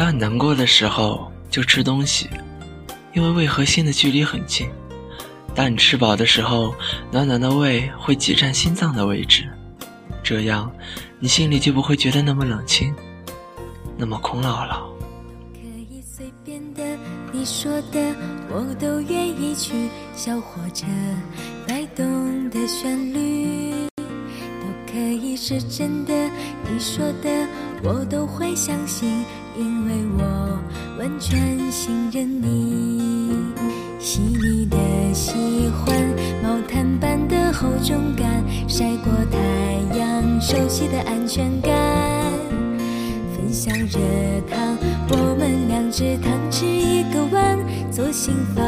当你难过的时候，就吃东西，因为胃和心的距离很近。当你吃饱的时候，暖暖的胃会挤占心脏的位置，这样你心里就不会觉得那么冷清，那么空落落。都可以随便的，你说的我都愿意去。小火车摆动的旋律，都可以是真的。你说的我都会相信，因为我完全信任你。细腻的喜欢，毛毯般的厚重感，晒过太阳，熟悉的安全感。分享热汤，我们两只汤匙一个碗，做心房，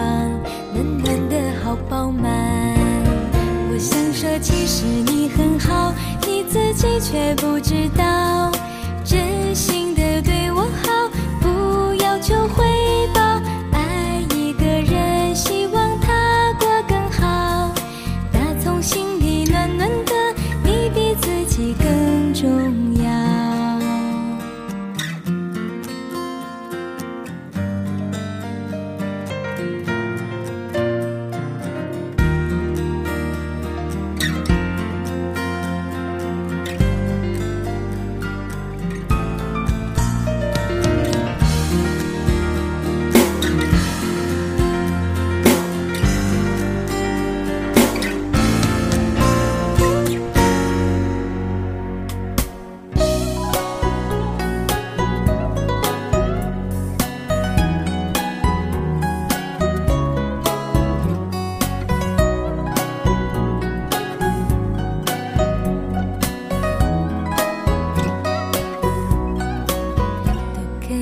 暖暖的好饱满。我想说，其实你很好，你自己却不知道，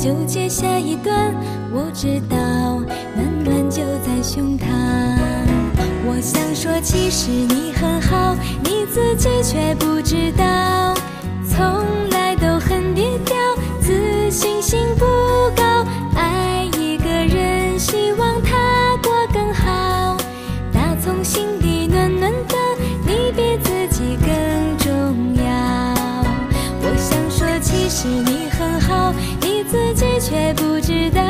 纠结下一段我知道暖暖就在胸膛。我想说其实你很好你自己却不知道从来都很低调自信心不不知道。